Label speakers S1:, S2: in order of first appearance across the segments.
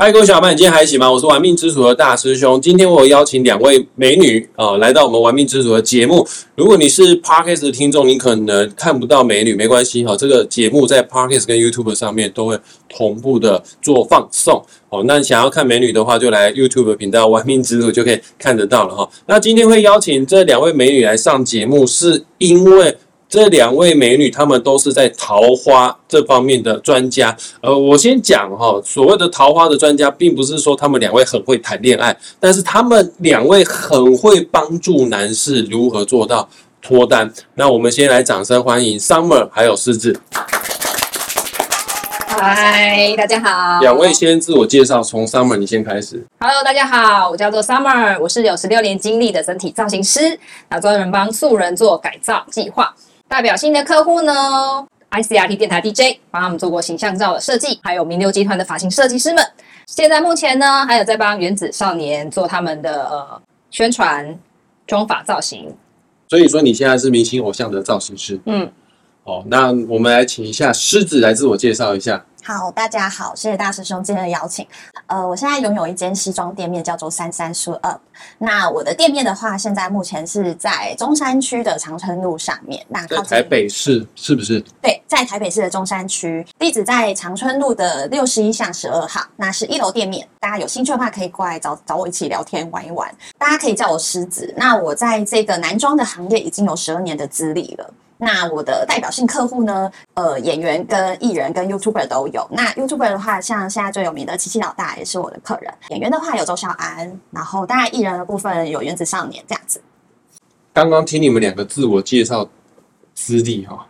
S1: 嗨，各位小伙伴，你今天还行吗？我是玩命之主的大师兄。今天我邀请两位美女啊、来到我们玩命之主的节目。如果你是 Parkes 的听众，你可能看不到美女，没关系哈、这个节目在 Parkes 跟 YouTube 上面都会同步的做放送。哦，那想要看美女的话，就来 YouTube 频道“玩命之主”就可以看得到了哈。那今天会邀请这两位美女来上节目，是因为这两位美女她们都是在桃花这方面的专家。呃，我先讲哈，所谓的桃花的专家，并不是说她们两位很会谈恋爱，但是她们两位很会帮助男士如何做到脱单。那我们先来掌声欢迎 Summer 还有狮子
S2: 嗨，大家好。
S1: 两位，先自我介绍，从 Summer 你先开始。
S2: Hello，大家好，我叫做 Summer，我是有十六年经历的整体造型师，那专门帮素人做改造计划。代表性的客户呢，ICRT 电台 DJ，帮他们做过形象照的设计，还有名流集团的发型设计师们。现在目前呢，还有在帮原子少年做他们的呃宣传、妆发造型。
S1: 所以说你现在是明星偶像的造型师。
S2: 嗯，
S1: 哦，那我们来请一下狮子来自我介绍一下。
S3: 好，大家好，谢谢大师兄今天的邀请。呃，我现在拥有一间西装店面，叫做三三 Shoe Up。那我的店面的话，现在目前是在中山区的长春路上面。那
S1: 在台北市是不是？
S3: 对，在台北市的中山区，地址在长春路的六十一巷十二号，那是一楼店面。大家有兴趣的话，可以过来找找我一起聊天玩一玩。大家可以叫我狮子。那我在这个男装的行业已经有十二年的资历了。那我的代表性客户呢，呃，演员跟艺人跟 YouTuber 都有。那 YouTuber 的话，像现在最有名的七七老大也是我的客人。演员的话有周小安，然后当然艺人的部分有原子少年这样子。
S1: 刚刚听你们两个自我介绍资历哈，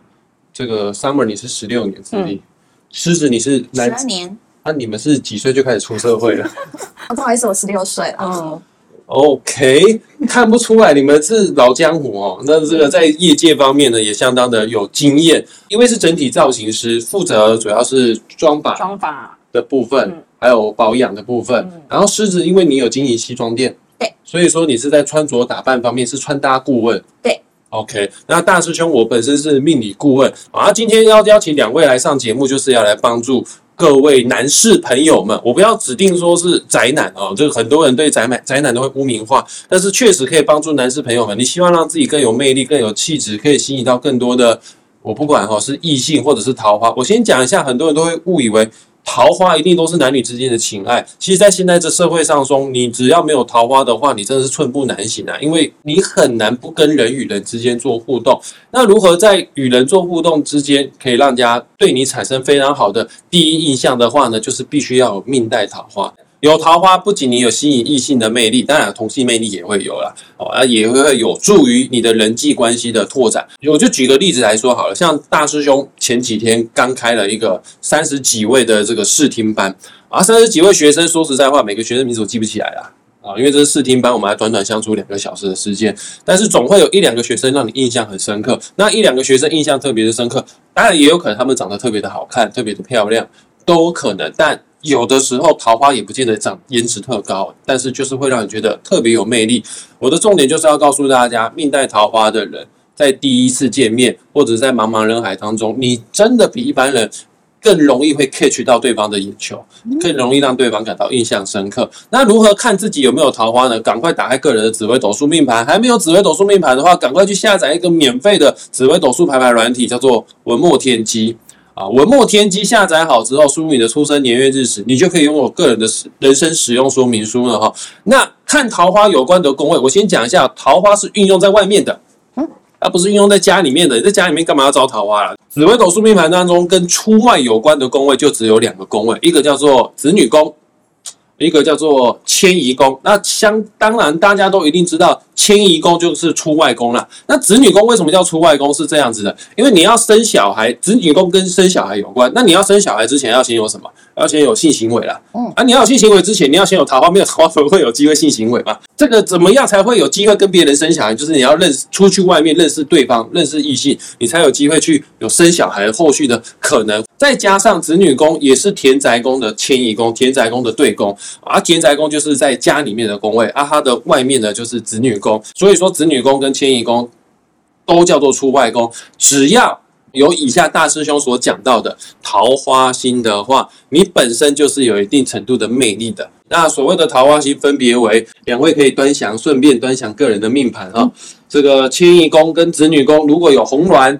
S1: 这个 Summer 你是十六年资历，狮子你是
S3: 十
S1: 男
S3: 二，年，
S1: 那、你们是几岁就开始出社会了
S3: 哦，不好意思，我十六岁了。
S2: 嗯，
S1: ？OK，看不出来你们是老江湖哦。那这个在业界方面呢，也相当的有经验，因为是整体造型师，负责主要是妆发
S2: 妆发，
S1: 的部分，
S2: 嗯
S1: 还有保养的部分。
S2: 嗯
S1: 然后狮子，因为你有经营西装店，
S3: 对，
S1: 所以说你是在穿着打扮方面是穿搭顾问，
S3: 对。
S1: OK，那大师兄，我本身是命理顾问啊，今天要邀请两位来上节目，就是要来帮助各位男士朋友们。我不要指定说是宅男哦，就是很多人对宅男宅男都会污名化，但是确实可以帮助男士朋友们。你希望让自己更有魅力、更有气质，可以吸引到更多的，我不管哦、是异性或者是桃花。我先讲一下，很多人都会误以为。桃花一定都是男女之间的情爱，其实，在现在这社会上中，你只要没有桃花的话，你真的是寸步难行啊！因为你很难不跟人与人之间做互动。那如何在与人做互动之间，可以让人家对你产生非常好的第一印象的话呢？就是必须要有命带桃花。有桃花，不仅你有吸引异性的魅力，当然同性魅力也会有啦，哦，啊，也会有助于你的人际关系的拓展。我就举个例子来说好了，像大师兄前几天刚开了一个三十几位的这个试听班，啊，三十几位学生，说实在话，每个学生名字我记不起来啦。啊，因为这是试听班，我们还短短相处两个小时的时间，但是总会有一两个学生让你印象很深刻。那一两个学生印象特别的深刻，当然也有可能他们长得特别的好看，特别的漂亮，都有可能。但有的时候桃花也不见得长颜值特高，但是就是会让你觉得特别有魅力。我的重点就是要告诉大家，命带桃花的人，在第一次见面或者在茫茫人海当中，你真的比一般人更容易会 catch 到对方的眼球，更容易让对方感到印象深刻。那如何看自己有没有桃花呢？赶快打开个人的紫微斗数命盘，还没有紫微斗数命盘的话，赶快去下载一个免费的紫微斗数排盘软体，叫做文墨天机。啊，文墨天机下载好之后，输入你的出生年月日时，你就可以拥有个人的使人生使用说明书了哈。那看桃花有关的宫位，我先讲一下，桃花是运用在外面的，它不是运用在家里面的。你在家里面干嘛要招桃花啦？紫微斗数命盘当中跟出外有关的宫位就只有两个宫位，一个叫做子女宫，一个叫做迁移宫。那相当然大家都一定知道，迁移宫就是出外宫啦。那子女宫为什么叫出外宫？是这样子的，因为你要生小孩，子女宫跟生小孩有关。那你要生小孩之前要先有什么？要先有性行为啦。
S3: 嗯
S1: 啊，你要有性行为之前，你要先有桃花，没有桃花怎么会有机会性行为嘛？这个怎么样才会有机会跟别人生小孩？就是你要认识出去外面认识对方，认识异性，你才有机会去有生小孩后续的可能。再加上子女宫也是田宅宫的迁移宫，田宅宫的对宫啊，田宅宫就是在家里面的宫位啊，它的外面呢就是子女宫，所以说子女宫跟迁移宫都叫做出外宫，只要有以下大师兄所讲到的桃花星的话，你本身就是有一定程度的魅力的。那所谓的桃花星分别为两位可以端详，顺便端详个人的命盘哈。这个迁移宫跟子女宫如果有红鸾、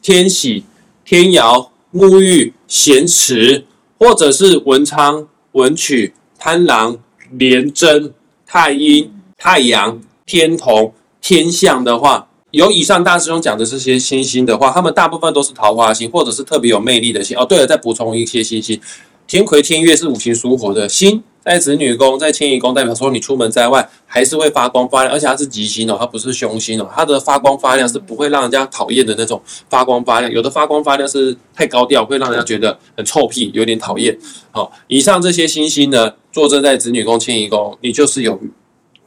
S1: 天喜、天姚、沐浴、咸池，或者是文昌、文曲、贪狼、廉贞、太阴、太阳、天同、天象的话。有以上大师兄讲的这些星星的话，他们大部分都是桃花星，或者是特别有魅力的星。哦，对了，再补充一些星星，天魁、天月是五行属火的星，在子女宫、在迁移宫，代表说你出门在外还是会发光发亮，而且它是吉星哦，它不是凶星哦，它的发光发亮是不会让人家讨厌的那种发光发亮。有的发光发亮是太高调，会让人家觉得很臭屁，有点讨厌。好，以上这些星星呢，坐镇在子女宫、迁移宫，你就是有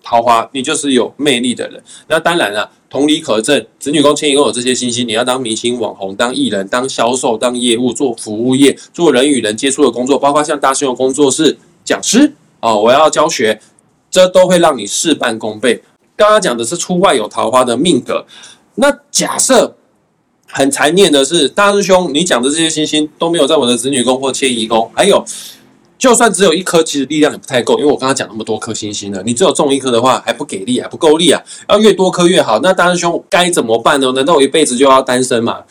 S1: 桃花，你就是有魅力的人。那当然了。同理可证，子女宫、迁移宫有这些星星，你要当明星、网红、当艺人、当销售、当业务、做服务业、做人与人接触的工作，包括像大师兄工作室、讲师哦，我要教学，这都会让你事半功倍。刚刚讲的是出外有桃花的命格，那假设很残念的是，大师兄你讲的这些星星都没有在我的子女宫或迁移宫，还有。就算只有一颗，其实力量也不太够，因为我刚刚讲那么多颗星星了，你只有中一颗的话还不给力，还不够力啊！要越多颗越好。那大师兄该怎么办呢？难道我一辈子就要单身吗？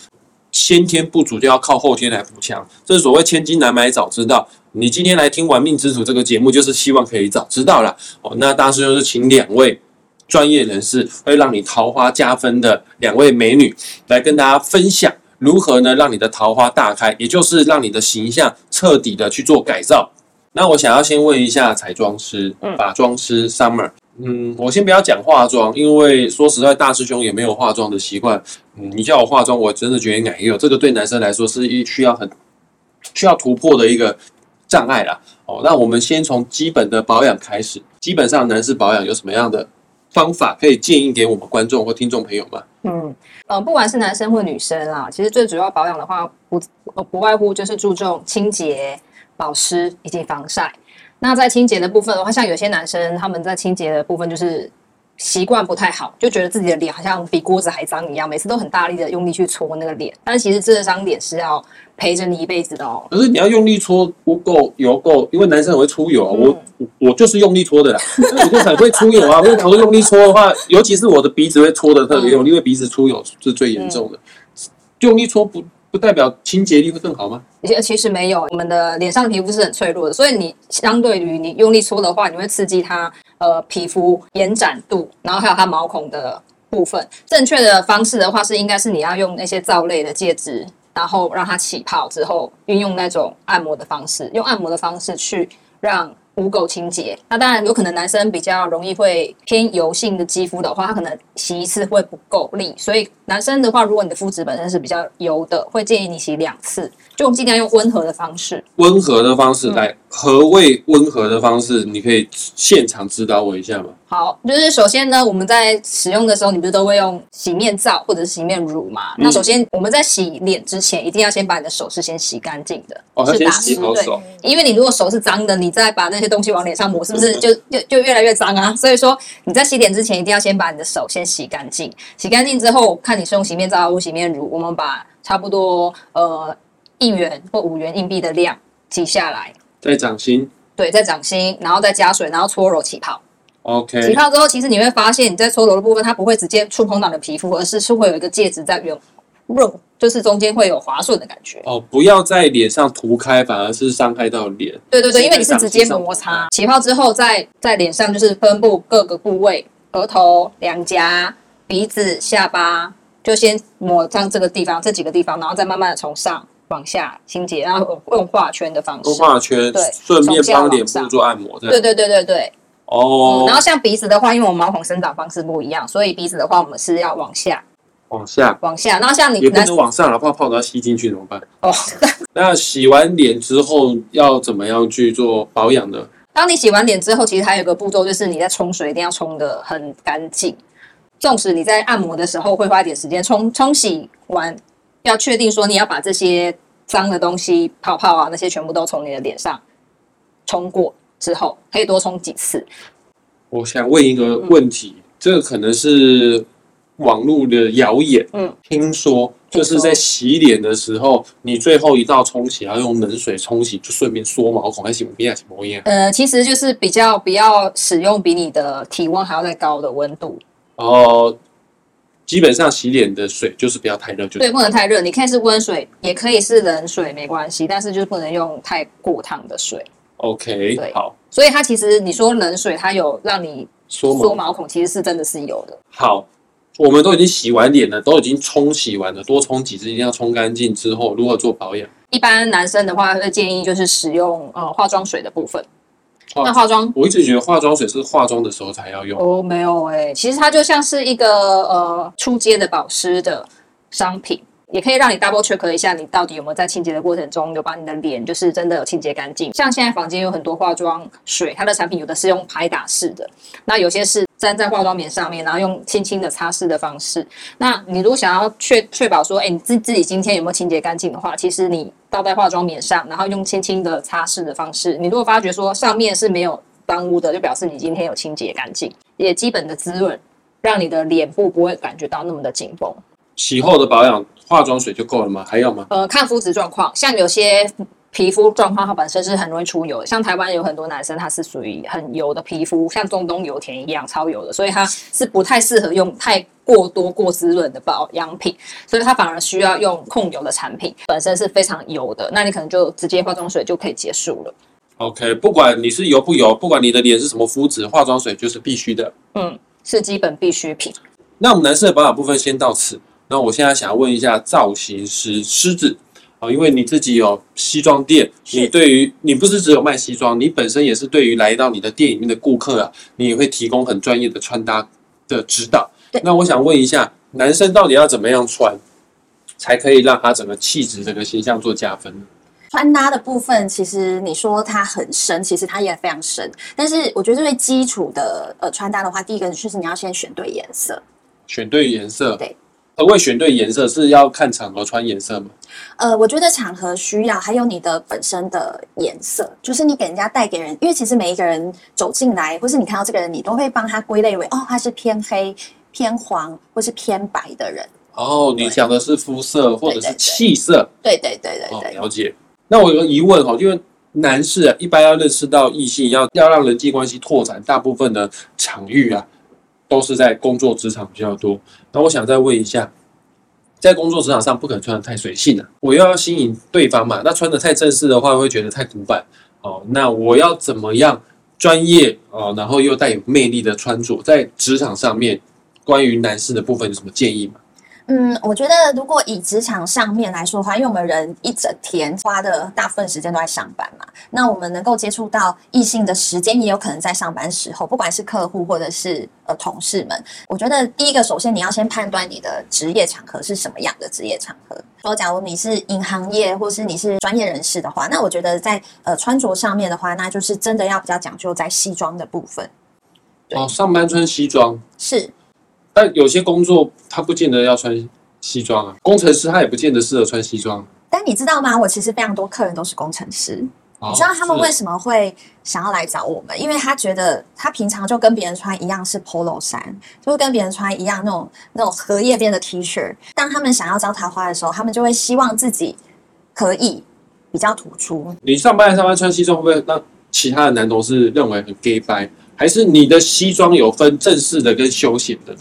S1: 先天不足就要靠后天来补强，这是所谓千金难买早知道。你今天来听《玩命之徒》这个节目，就是希望可以早知道了哦。那大师兄是请两位专业人士，会让你桃花加分的两位美女来跟大家分享如何呢让你的桃花大开，也就是让你的形象彻底的去做改造。那我想要先问一下彩妆师、化妆师 Summer，嗯，我先不要讲化妆，因为说实在，大师兄也没有化妆的习惯。嗯，你叫我化妆，我真的觉得难有，这个对男生来说是一需要很需要突破的一个障碍啦。哦，那我们先从基本的保养开始。基本上男士保养有什么样的方法可以建议给我们观众或听众朋友吗？
S2: 嗯，呃，不管是男生或女生啦，其实最主要保养的话，不不外乎就是注重清洁。保湿以及防晒。那在清洁的部分的话，像有些男生他们在清洁的部分就是习惯不太好，就觉得自己的脸好像比锅子还脏一样，每次都很大力的用力去搓那个脸。但是其实这张脸是要陪着你一辈子的哦。
S1: 可是你要用力搓不够油够，因为男生很会出油啊。我我就是用力搓的啦，我就很会出油啊。我我用力搓的话，尤其是我的鼻子会搓的特别用力，因为鼻子出油是最严重的。用力搓不。不代表清洁力会更好吗？
S2: 其其实没有，我们的脸上皮肤是很脆弱的，所以你相对于你用力搓的话，你会刺激它呃皮肤延展度，然后还有它毛孔的部分。正确的方式的话是应该是你要用那些皂类的介质，然后让它起泡之后，运用那种按摩的方式，用按摩的方式去让。污垢清洁，那当然有可能男生比较容易会偏油性的肌肤的话，他可能洗一次会不够力，所以男生的话，如果你的肤质本身是比较油的，会建议你洗两次，就尽量用温和的方式。
S1: 温和的方式来，何谓温和的方式？你可以现场指导我一下吗？
S2: 好，就是首先呢，我们在使用的时候，你不是都会用洗面皂或者是洗面乳嘛？那首先我们在洗脸之前，一定要先把你的手是先洗干净的，
S1: 哦，先洗好手。
S2: 因为你如果手是脏的，你再把那些东西往脸上抹，是不是就就就越来越脏啊？所以说你在洗脸之前，一定要先把你的手先洗干净。洗干净之后，看你是用洗面皂还是洗面乳，我们把差不多呃一元或五元硬币的量挤下来，
S1: 在掌心，
S2: 对，在掌心，然后再加水，然后搓揉起泡。
S1: OK，
S2: 起泡之后，其实你会发现你在搓揉的部分，它不会直接触碰到你的皮肤，而是是会有一个介质在用润，就是中间会有滑顺的感觉。
S1: 哦，不要在脸上涂开，反而是伤害到脸。
S2: 对对对，因为你是直接摩擦。起泡之后，在在脸上就是分布各个部位，额头、两颊、鼻子、下巴，就先抹上这个地方，这几个地方，然后再慢慢的从上往下清洁，然后用画圈的方式。
S1: 用画圈，对，顺便帮脸部做按摩。
S2: 对对对对对。
S1: 哦，
S2: 然后像鼻子的话，因为我们毛孔生长方式不一样，所以鼻子的话，我们是要往下，
S1: 往下，
S2: 往下。然后像你
S1: 也不能往上了，怕泡都要吸进去怎么办？哦，那洗完脸之后要怎么样去做保养呢？
S2: 当你洗完脸之后，其实还有个步骤，就是你在冲水一定要冲的很干净。纵使你在按摩的时候会花一点时间冲冲洗完，要确定说你要把这些脏的东西、泡泡啊那些全部都从你的脸上冲过。之后可以多冲几次。
S1: 我想问一个问题，这个可能是网络的谣言，
S2: 嗯，
S1: 听说就是在洗脸的时候，你最后一道冲洗要用冷水冲洗，就顺便缩毛孔，还是不要什么样？
S2: 呃，其实就是比较不要使用比你的体温还要再高的温度，
S1: 然后基本上洗脸的水就是不要太热，就
S2: 对，不能太热。你可以是温水，也可以是冷水，没关系，但是就是不能用太过烫的水。
S1: OK，好，
S2: 所以它其实你说冷水，它有让你
S1: 缩毛
S2: 缩毛孔，其实是真的是有的。
S1: 好，我们都已经洗完脸了，都已经冲洗完了，多冲几次，一定要冲干净之后，如何做保养？
S2: 一般男生的话，会建议就是使用呃化妆水的部分。那化妆
S1: 我一直觉得化妆水是化妆的时候才要用。
S2: 哦，没有哎、其实它就像是一个呃出街的保湿的商品，也可以让你 double check 一下你到底有没有在清洁的过程中有把你的脸就是真的有清洁干净。像现在房间有很多化妆水，它的产品有的是用拍打式的，那有些是粘在化妆棉上面，然后用轻轻的擦拭的方式。那你如果想要确确保说，哎，你自自己今天有没有清洁干净的话，其实你倒在化妆棉上，然后用轻轻的擦拭的方式，你如果发觉说上面是没有脏污的，就表示你今天有清洁干净，也基本的滋润，让你的脸部不会感觉到那么的紧绷。
S1: 洗后的保养，化妆水就够了吗？还要吗？
S2: 呃，看肤质状况，像有些皮肤状况它本身是很容易出油的，像台湾有很多男生他是属于很油的皮肤，像中东油田一样超油的，所以他是不太适合用太过多过滋润的保养品，所以他反而需要用控油的产品，本身是非常油的，那你可能就直接化妆水就可以结束了。
S1: OK，不管你是油不油，不管你的脸是什么肤质，化妆水就是必须的。
S2: 嗯，是基本必需品。
S1: 那我们男士的保养部分先到此。那我现在想要问一下造型师狮子啊，因为你自己有西装店，你对于你不是只有卖西装，你本身也是对于来到你的店里面的顾客啊，你也会提供很专业的穿搭的指导
S3: 对。
S1: 那我想问一下，男生到底要怎么样穿，才可以让他整个气质、整个形象做加分呢？
S3: 穿搭的部分，其实你说它很深，其实它也非常深。但是我觉得最基础的呃穿搭的话，第一个就是你要先选对颜色。
S1: 选对颜色，
S3: 对。
S1: 何谓选对颜色？是要看场合穿颜色吗？
S3: 呃，我觉得场合需要，还有你的本身的颜色，就是你给人家带给人，因为其实每一个人走进来，或是你看到这个人，你都会帮他归类为哦，他是偏黑、偏黄或是偏白的人。
S1: 哦，你
S3: 对
S1: 讲的是肤色或者是
S3: 对对对
S1: 气色。
S3: 对对对对
S1: 哦，
S3: 对。
S1: 了解。那我有个疑问哈，因为男士啊，一般要认识到异性，要要让人际关系拓展，大部分的场域啊，都是在工作职场比较多。那我想再问一下，在工作职场上不可能穿的太随性了、我又要吸引对方嘛，那穿的太正式的话，会觉得太古板哦。那我要怎么样专业哦，然后又带有魅力的穿着，在职场上面，关于男士的部分有什么建议吗？
S3: 嗯，我觉得如果以职场上面来说的话，因为我们人一整天花的大部分时间都在上班嘛，那我们能够接触到异性的时间也有可能在上班时候，不管是客户或者是呃同事们。我觉得第一个，首先你要先判断你的职业场合是什么样的职业场合。说，假如你是银行业或是你是专业人士的话，那我觉得在呃穿着上面的话，那就是真的要比较讲究在西装的部分。
S1: 哦，上班穿西装，
S3: 是，
S1: 但有些工作他不见得要穿西装啊，工程师他也不见得适合穿西装。
S3: 但你知道吗？我其实非常多客人都是工程师。
S1: 哦
S3: 你知道他们为什么会想要来找我们？因为他觉得他平常就跟别人穿一样是 polo 衫，就是跟别人穿一样那种那种荷叶边的 T 恤。当他们想要招桃花的时候，他们就会希望自己可以比较突出。
S1: 你上班上班穿西装，会不会让其他的男同事认为很 gay 白？还是你的西装有分正式的跟休闲的呢？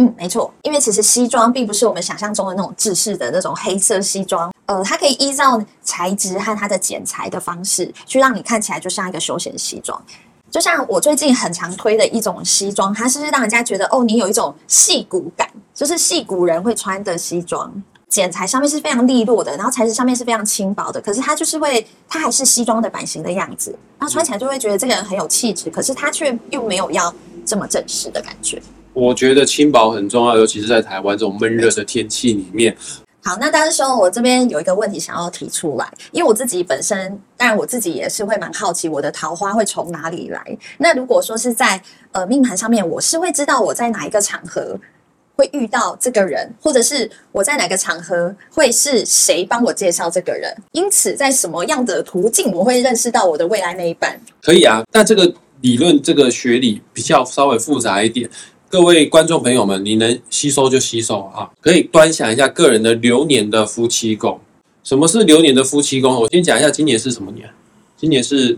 S3: 嗯，没错，因为其实西装并不是我们想象中的那种制式的那种黑色西装，呃，它可以依照材质和它的剪裁的方式，去让你看起来就像一个休闲西装。就像我最近很常推的一种西装，它是让人家觉得哦，你有一种戏骨感，就是戏骨人会穿的西装。剪裁上面是非常利落的，然后材质上面是非常轻薄的，可是它就是会，它还是西装的版型的样子，然后穿起来就会觉得这个人很有气质，可是他却又没有要这么正式的感觉。
S1: 我觉得轻薄很重要，尤其是在台湾这种闷热的天气里面。
S3: 好，那但是说我这边有一个问题想要提出来，因为我自己本身，当然我自己也是会蛮好奇我的桃花会从哪里来。那如果说是在呃命盘上面，我是会知道我在哪一个场合会遇到这个人，或者是我在哪个场合会是谁帮我介绍这个人，因此在什么样的途径我会认识到我的未来那一半。
S1: 可以啊，但这个理论这个学理比较稍微复杂一点。各位观众朋友们，你能吸收就吸收啊，可以端详一下个人的流年的夫妻宫。什么是流年的夫妻宫？我先讲一下，今年是什么年？今年是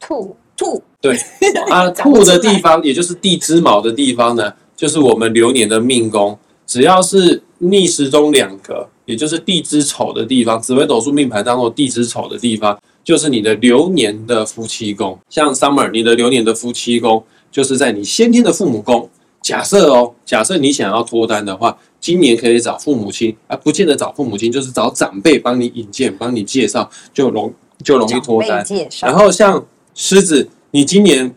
S2: 兔
S3: 兔
S1: 对 啊，兔的地方，也就是地支卯的地方呢，就是我们流年的命宫。只要是逆时钟两格，也就是地支丑的地方，紫微斗数命盘当中地支丑的地方，就是你的流年的夫妻宫。像 Summer，你的流年的夫妻宫就是在你先天的父母宫。假设哦，假设你想要脱单的话，今年可以找父母亲，啊，不见得找父母亲，就是找长辈帮你引荐、帮你介绍，就容就容易脱单然后像狮子，你今年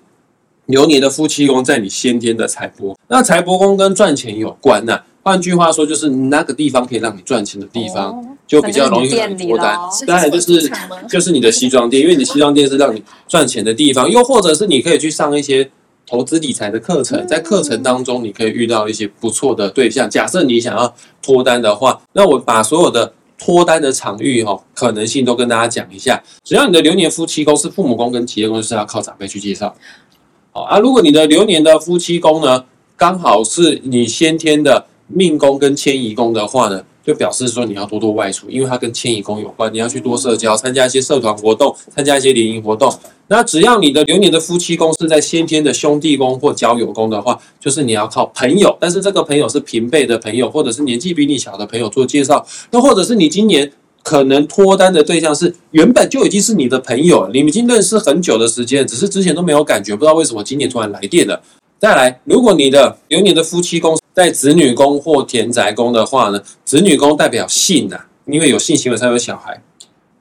S1: 流年的夫妻宫在你先天的财帛，那财帛宫跟赚钱有关呐、换句话说，就是那个地方可以让你赚钱的地方，
S2: 哦
S1: 就比较容易让你脱单。当然就是就是你的西装店，因为你西装店是让你赚钱的地方，又或者是你可以去上一些投资理财的课程，在课程当中你可以遇到一些不错的对象。假设你想要脱单的话，那我把所有的脱单的场域哈、可能性都跟大家讲一下。只要你的流年夫妻宫是父母宫跟企业宫，就是要靠长辈去介绍。好啊，如果你的流年的夫妻宫呢，刚好是你先天的命宫跟迁移宫的话呢，就表示说你要多多外出，因为它跟迁移宫有关，你要去多社交，参加一些社团活动，参加一些联谊活动。那只要你的流年的夫妻宫是在先天的兄弟宫或交友宫的话，就是你要靠朋友，但是这个朋友是平辈的朋友，或者是年纪比你小的朋友做介绍，那或者是你今年可能脱单的对象是原本就已经是你的朋友，你们已经认识很久的时间，只是之前都没有感觉，不知道为什么今年突然来电了。再来，如果你的流年的夫妻宫在子女宫或田宅宫的话呢，子女宫代表性呐、因为有性行为才有小孩。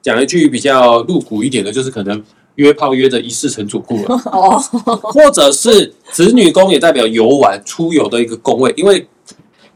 S1: 讲一句比较露骨一点的，就是可能约炮约的一世成主顾了。
S2: 哦，
S1: 或者是子女宫也代表游玩、出游的一个宫位，因为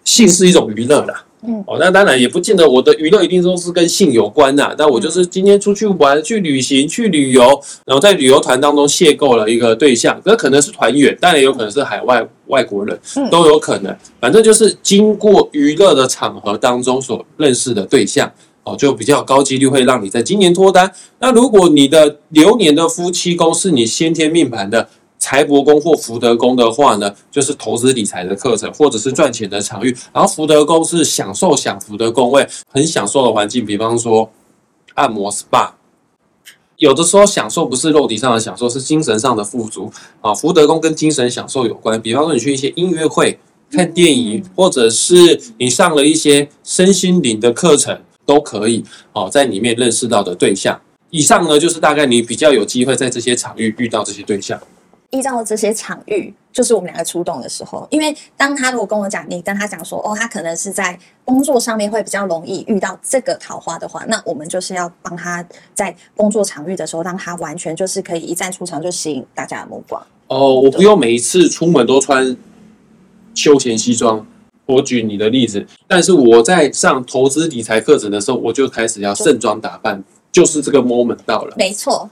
S1: 性是一种娱乐啦。
S3: 嗯
S1: 哦，那当然也不见得我的娱乐一定都是跟性有关呐。但我就是今天出去玩、去旅行、去旅游，然后在旅游团当中邂逅了一个对象，那可能是团员，当然也有可能是海外外国人，
S3: 嗯
S1: 都有可能。反正就是经过娱乐的场合当中所认识的对象。哦，就比较高几率会让你在今年脱单。那如果你的流年的夫妻宫是你先天命盘的财帛宫或福德宫的话呢，就是投资理财的课程或者是赚钱的场域。然后福德宫是享受享福的宫位，很享受的环境，比方说按摩 SPA。有的时候享受不是肉体上的享受，是精神上的富足啊。福德宫跟精神享受有关，比方说你去一些音乐会、看电影，或者是你上了一些身心灵的课程，都可以哦，在里面认识到的对象。以上呢，就是大概你比较有机会在这些场域遇到这些对象。
S3: 依照这些场域，就是我们两个出动的时候，因为当他如果跟我讲，你跟他讲说，哦，他可能是在工作上面会比较容易遇到这个桃花的话，那我们就是要帮他在工作场域的时候，让他完全就是可以一站出场就吸引大家的目光。
S1: 哦，我不用每一次出门都穿休闲西装。我举你的例子，但是我在上投资理财课程的时候，我就开始要盛装打扮，就是这个 moment 到了。
S3: 没错，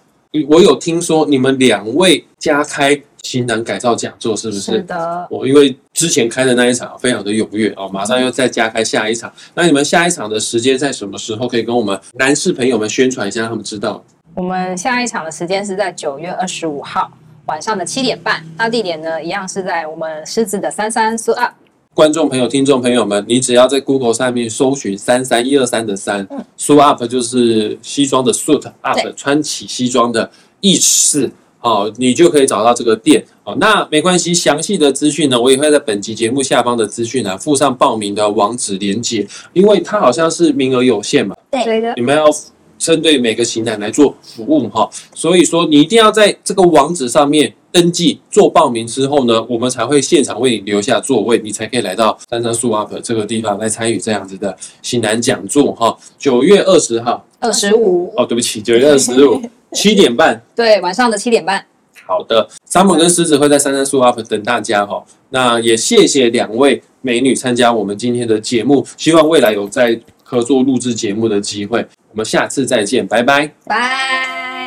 S1: 我有听说你们两位加开型男改造讲座，是不是？
S2: 是的，
S1: 我因为之前开的那一场非常的踊跃哦，马上又再加开下一场。那你们下一场的时间在什么时候？可以跟我们男士朋友们宣传一下，让他们知道。
S2: 我们下一场的时间是在九月二十五号晚上的七点半，那地点呢一样是在我们狮子的三三 s up。
S1: 观众朋友、听众朋友们，你只要在 Google 上面搜寻“三三一二三”的三
S3: 嗯
S1: ，suit up 就是西装的 suit，up 穿起西装的意思。哦，你就可以找到这个店。哦。那没关系，详细的资讯呢，我也会在本集节目下方的资讯呢附上报名的网址连接，因为它好像是名额有限嘛，
S2: 对。的，
S1: 你们要针对每个型男来做服务哈，所以说你一定要在这个网址上面登记做报名之后呢，我们才会现场为你留下座位，你才可以来到三山树 up 这个地方来参与这样子的型男讲座哈。九月二十号。
S2: 二十五，
S1: 哦，对不起，九月二十五 七点半。
S2: 对，晚上的七点半。
S1: 好的，山姆跟狮子会在三三树 up 等大家哈。那也谢谢两位美女参加我们今天的节目，希望未来有在合作录制节目的机会。我们下次再见，拜拜。
S2: 拜。